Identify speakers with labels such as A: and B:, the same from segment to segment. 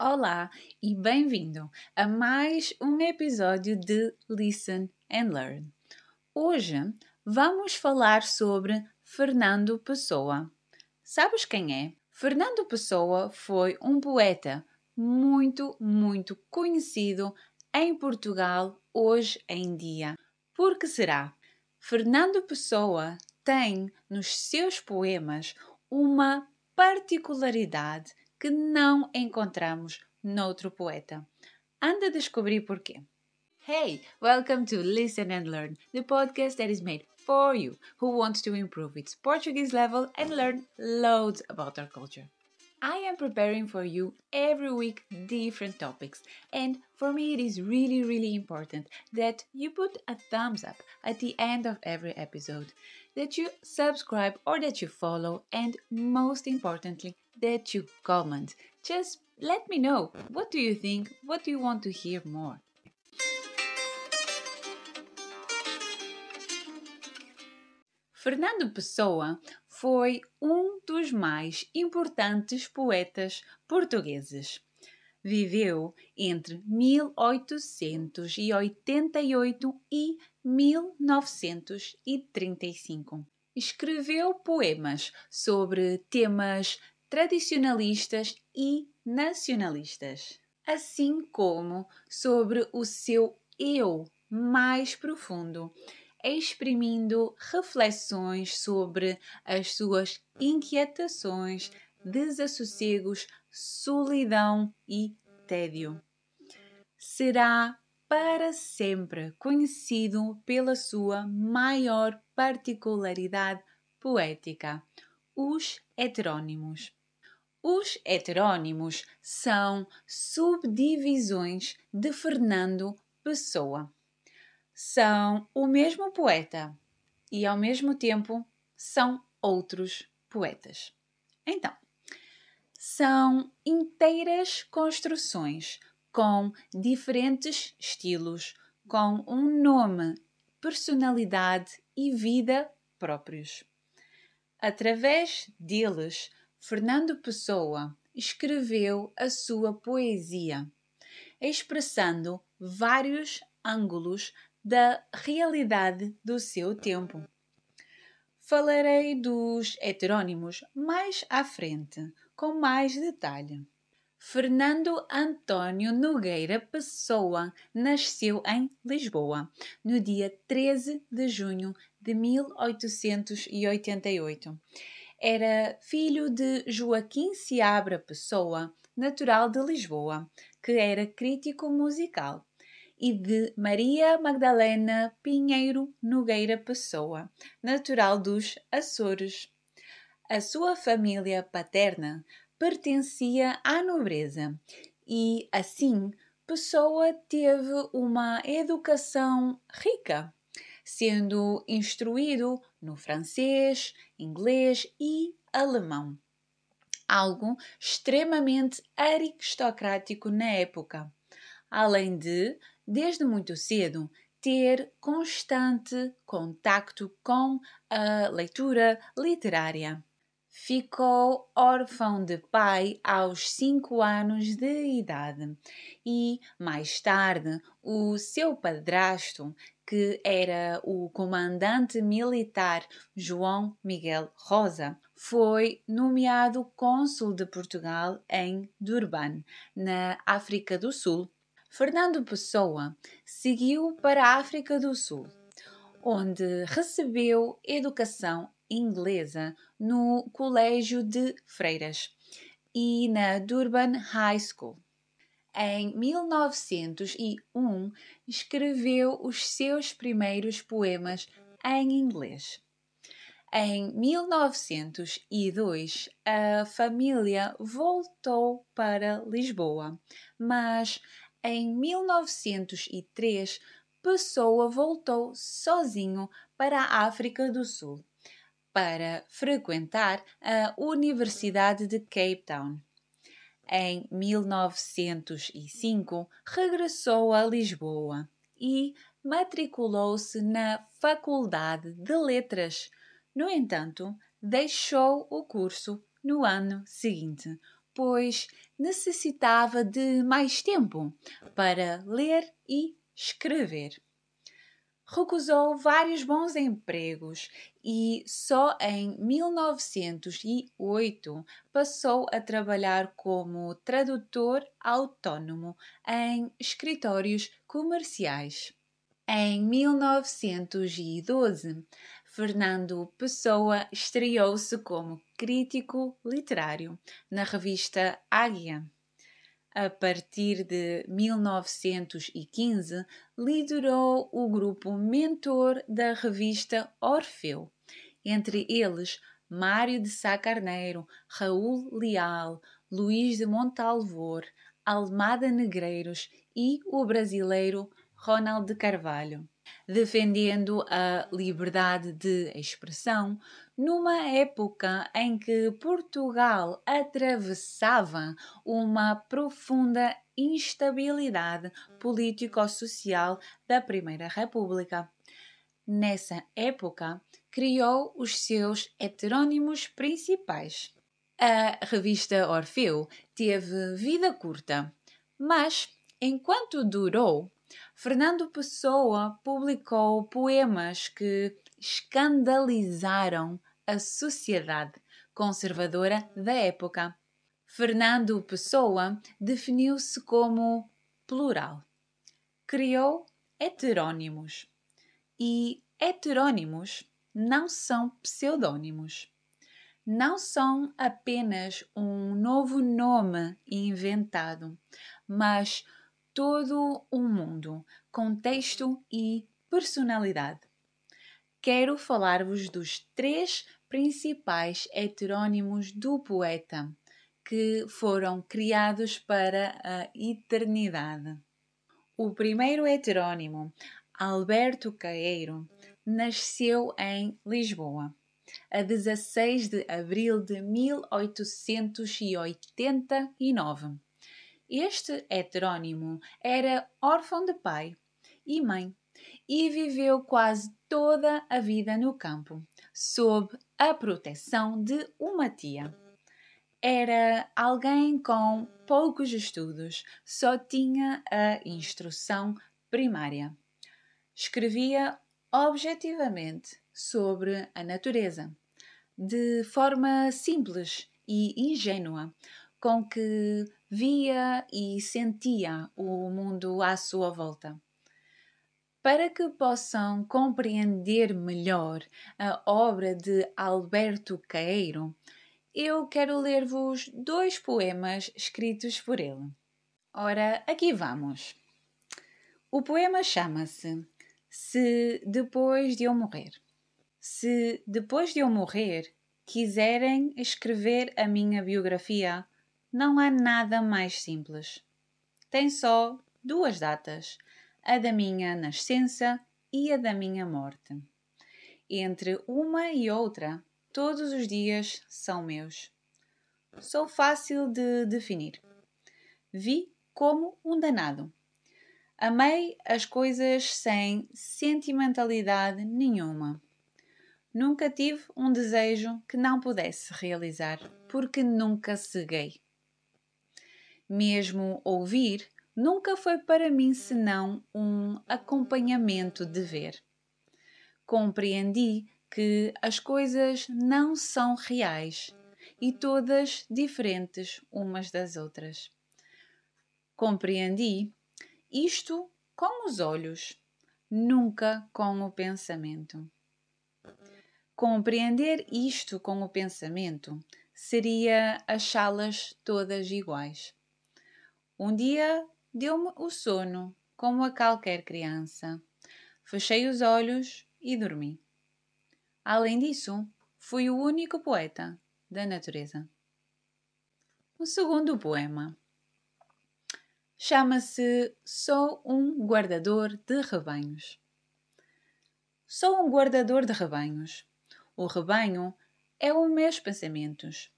A: Olá e bem-vindo a mais um episódio de Listen and Learn. Hoje vamos falar sobre Fernando Pessoa. Sabes quem é? Fernando Pessoa foi um poeta muito, muito conhecido em Portugal hoje em dia. Por que será? Fernando Pessoa tem nos seus poemas uma particularidade que não encontramos noutro poeta. Anda a descobrir porquê. Hey, welcome to Listen and Learn, the podcast that is made for you who wants to improve its Portuguese level and learn loads about our culture. I am preparing for you every week different topics, and for me, it is really, really important that you put a thumbs up at the end of every episode, that you subscribe or that you follow, and most importantly, that you comment. Just let me know what do you think, what do you want to hear more. Fernando Pessoa foi um dos mais importantes poetas portugueses. Viveu entre 1888 e 1935. Escreveu poemas sobre temas tradicionalistas e nacionalistas, assim como sobre o seu eu mais profundo, exprimindo reflexões sobre as suas inquietações, desassossegos, solidão e tédio. Será para sempre conhecido pela sua maior particularidade poética, os heterônimos. Os heterônimos são subdivisões de Fernando Pessoa. São o mesmo poeta e, ao mesmo tempo, são outros poetas. Então, são inteiras construções com diferentes estilos, com um nome, personalidade e vida próprios. Através deles, Fernando Pessoa escreveu a sua poesia, expressando vários ângulos da realidade do seu tempo. Falarei dos heterônimos mais à frente, com mais detalhe. Fernando Antônio Nogueira Pessoa nasceu em Lisboa no dia 13 de junho de 1888 era filho de Joaquim Seabra Pessoa, natural de Lisboa, que era crítico musical, e de Maria Magdalena Pinheiro Nogueira Pessoa, natural dos Açores. A sua família paterna pertencia à nobreza e, assim, Pessoa teve uma educação rica sendo instruído no francês, inglês e alemão. Algo extremamente aristocrático na época. Além de, desde muito cedo, ter constante contacto com a leitura literária. Ficou órfão de pai aos cinco anos de idade e, mais tarde, o seu padrasto, que era o comandante militar João Miguel Rosa, foi nomeado cônsul de Portugal em Durban, na África do Sul. Fernando Pessoa seguiu para a África do Sul, onde recebeu educação inglesa no Colégio de Freiras e na Durban High School. Em 1901, escreveu os seus primeiros poemas em inglês. Em 1902, a família voltou para Lisboa, mas em 1903, Pessoa voltou sozinho para a África do Sul para frequentar a Universidade de Cape Town. Em 1905, regressou a Lisboa e matriculou-se na Faculdade de Letras. No entanto, deixou o curso no ano seguinte, pois necessitava de mais tempo para ler e escrever. Recusou vários bons empregos e só em 1908 passou a trabalhar como tradutor autônomo em escritórios comerciais. Em 1912, Fernando Pessoa estreou-se como crítico literário na revista Águia. A partir de 1915, liderou o grupo mentor da revista Orfeu, entre eles Mário de Sá Carneiro, Raul Leal, Luís de Montalvor, Almada Negreiros e o brasileiro Ronald de Carvalho, defendendo a liberdade de expressão numa época em que Portugal atravessava uma profunda instabilidade político-social da Primeira República. Nessa época, criou os seus heterônimos principais. A revista Orfeu teve vida curta, mas enquanto durou, Fernando Pessoa publicou poemas que escandalizaram a sociedade conservadora da época. Fernando Pessoa definiu-se como plural. Criou heterônimos. E heterônimos não são pseudônimos. Não são apenas um novo nome inventado, mas todo um mundo, contexto e personalidade. Quero falar-vos dos três principais heterônimos do poeta que foram criados para a eternidade. O primeiro heterônimo, Alberto Caeiro, nasceu em Lisboa a 16 de abril de 1889 este heterônimo era órfão de pai e mãe e viveu quase toda a vida no campo, sob a proteção de uma tia. Era alguém com poucos estudos, só tinha a instrução primária. Escrevia objetivamente sobre a natureza, de forma simples e ingênua, com que via e sentia o mundo à sua volta. Para que possam compreender melhor a obra de Alberto Caeiro, eu quero ler-vos dois poemas escritos por ele. Ora, aqui vamos. O poema chama-se Se Depois de Eu Morrer. Se depois de eu morrer quiserem escrever a minha biografia, não há nada mais simples. Tem só duas datas, a da minha nascença e a da minha morte. Entre uma e outra, todos os dias são meus. Sou fácil de definir. Vi como um danado. Amei as coisas sem sentimentalidade nenhuma. Nunca tive um desejo que não pudesse realizar, porque nunca ceguei mesmo ouvir, nunca foi para mim senão um acompanhamento de ver. Compreendi que as coisas não são reais e todas diferentes umas das outras. Compreendi isto com os olhos, nunca com o pensamento. Compreender isto com o pensamento seria achá-las todas iguais. Um dia deu-me o sono, como a qualquer criança. Fechei os olhos e dormi. Além disso, fui o único poeta da natureza. O segundo poema chama-se Sou um guardador de rebanhos. Sou um guardador de rebanhos. O rebanho é os meus pensamentos.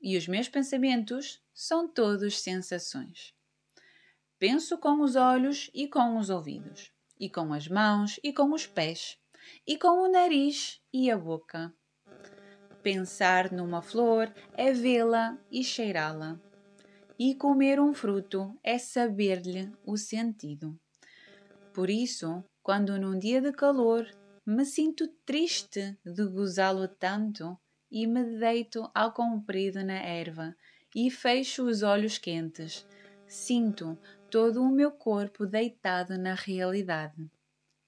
A: E os meus pensamentos são todos sensações. Penso com os olhos e com os ouvidos, e com as mãos e com os pés, e com o nariz e a boca. Pensar numa flor é vê-la e cheirá-la. e comer um fruto é saber-lhe o sentido. Por isso, quando num dia de calor me sinto triste de gozá-lo tanto e me deito ao comprido na erva e fecho os olhos quentes, sinto todo o meu corpo deitado na realidade.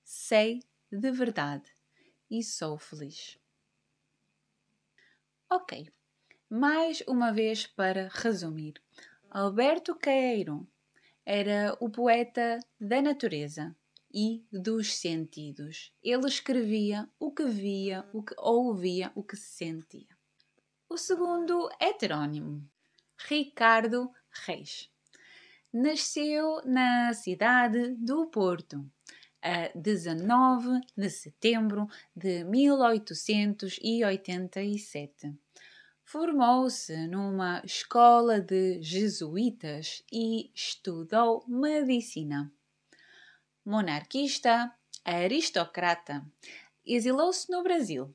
A: Sei de verdade e sou feliz. Ok, mais uma vez para resumir. Alberto Queiro era o poeta da natureza e dos sentidos. Ele escrevia o que via, o que ouvia, o que sentia. O segundo heterônimo, Ricardo Reis. Nasceu na cidade do Porto, a 19 de setembro de 1887 Formou-se numa escola de jesuítas e estudou medicina. Monarquista, aristocrata, exilou-se no Brasil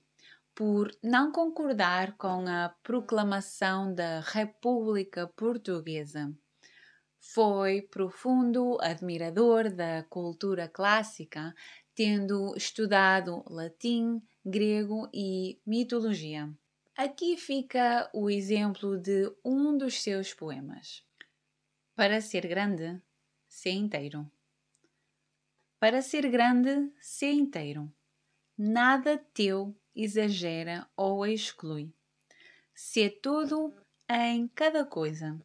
A: por não concordar com a proclamação da República Portuguesa. Foi profundo admirador da cultura clássica, tendo estudado latim, grego e mitologia. Aqui fica o exemplo de um dos seus poemas. Para ser grande, ser inteiro. Para ser grande, ser inteiro. Nada teu exagera ou exclui. Sê tudo em cada coisa.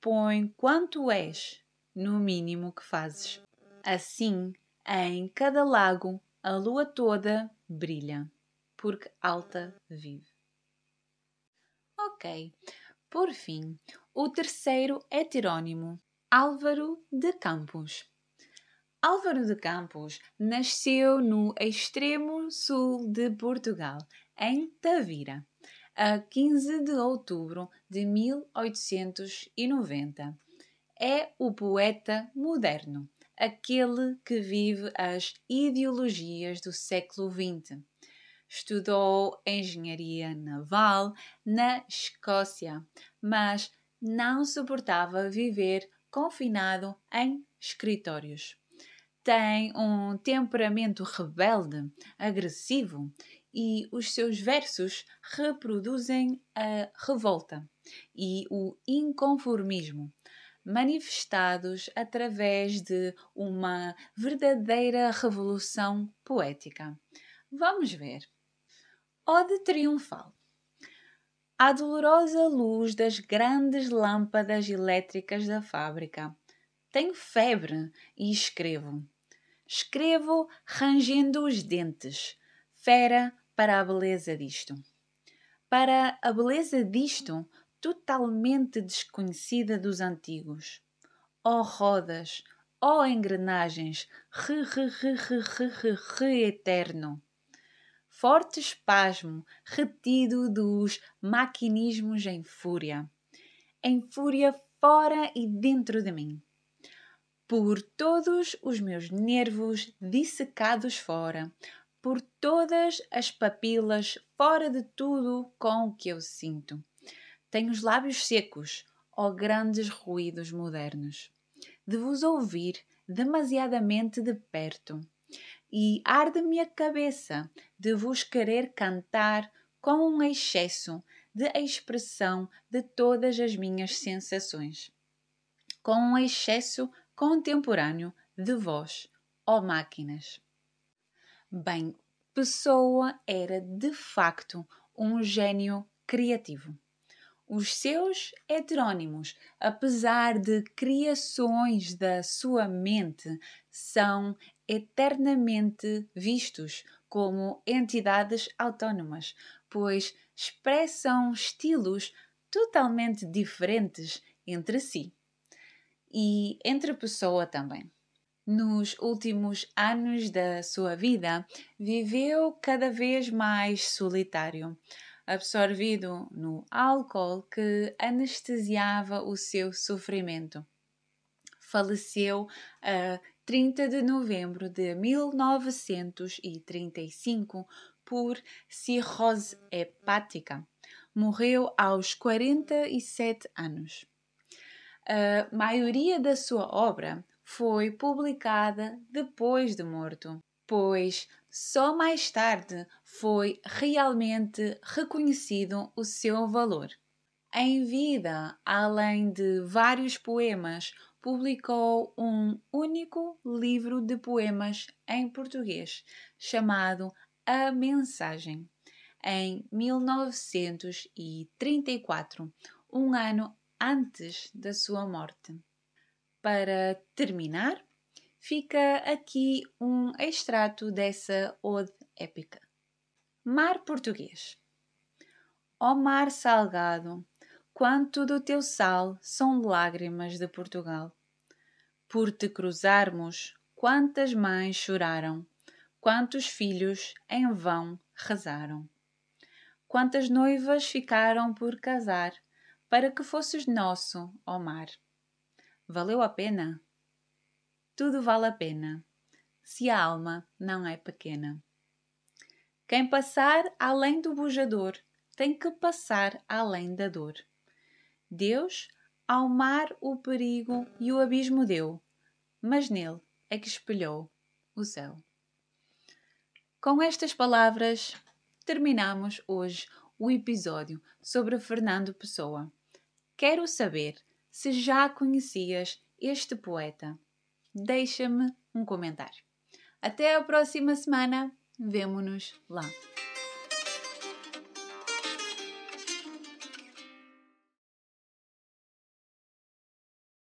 A: Põe quanto és no mínimo que fazes. Assim, em cada lago, a lua toda brilha, porque alta vive. Ok. Por fim, o terceiro heterônimo, Álvaro de Campos. Álvaro de Campos nasceu no extremo sul de Portugal, em Tavira, a 15 de outubro de 1890. É o poeta moderno, aquele que vive as ideologias do século XX Estudou engenharia naval na Escócia, mas não suportava viver confinado em escritórios. Tem um temperamento rebelde, agressivo e os seus versos reproduzem a revolta e o inconformismo, manifestados através de uma verdadeira revolução poética. Vamos ver. Ode triunfal. À dolorosa luz das grandes lâmpadas elétricas da fábrica. Tenho febre e escrevo. Escrevo rangendo os dentes. Fera para a beleza disto. Para a beleza disto, totalmente desconhecida dos antigos. Ó oh, rodas, ó oh, engrenagens, re, re, re, re, re, re, re eterno forte espasmo retido dos maquinismos em fúria, em fúria fora e dentro de mim. Por todos os meus nervos dissecados fora, por todas as papilas fora de tudo com o que eu sinto. Tenho os lábios secos, ó grandes ruídos modernos, de vos ouvir demasiadamente de perto e arde-me a cabeça de vos querer cantar com um excesso de expressão de todas as minhas sensações, com um excesso contemporâneo de vós, ó máquinas. Bem, Pessoa era de facto um gênio criativo. Os seus heterônimos, apesar de criações da sua mente, são eternamente vistos como entidades autónomas, pois expressam estilos totalmente diferentes entre si e entre pessoa também. Nos últimos anos da sua vida, viveu cada vez mais solitário, absorvido no álcool que anestesiava o seu sofrimento. Faleceu a 30 de novembro de 1935 por cirrose hepática. Morreu aos 47 anos. A maioria da sua obra foi publicada depois de morto, pois só mais tarde foi realmente reconhecido o seu valor. Em vida, além de vários poemas, publicou um único livro de poemas em português, chamado A Mensagem, em 1934, um ano antes da sua morte. Para terminar, fica aqui um extrato dessa ode épica. Mar Português. Ó mar salgado, quanto do teu sal são lágrimas de Portugal. Por te cruzarmos, quantas mães choraram, quantos filhos em vão rezaram. Quantas noivas ficaram por casar, para que fosses nosso, ó mar. Valeu a pena? Tudo vale a pena, se a alma não é pequena. Quem passar além do bujador tem que passar além da dor. Deus ao mar o perigo e o abismo deu, mas nele é que espelhou o céu. Com estas palavras, terminamos hoje o episódio sobre Fernando Pessoa. Quero saber se já conhecias este poeta. Deixa-me um comentário. Até a próxima semana. Vemo-nos lá.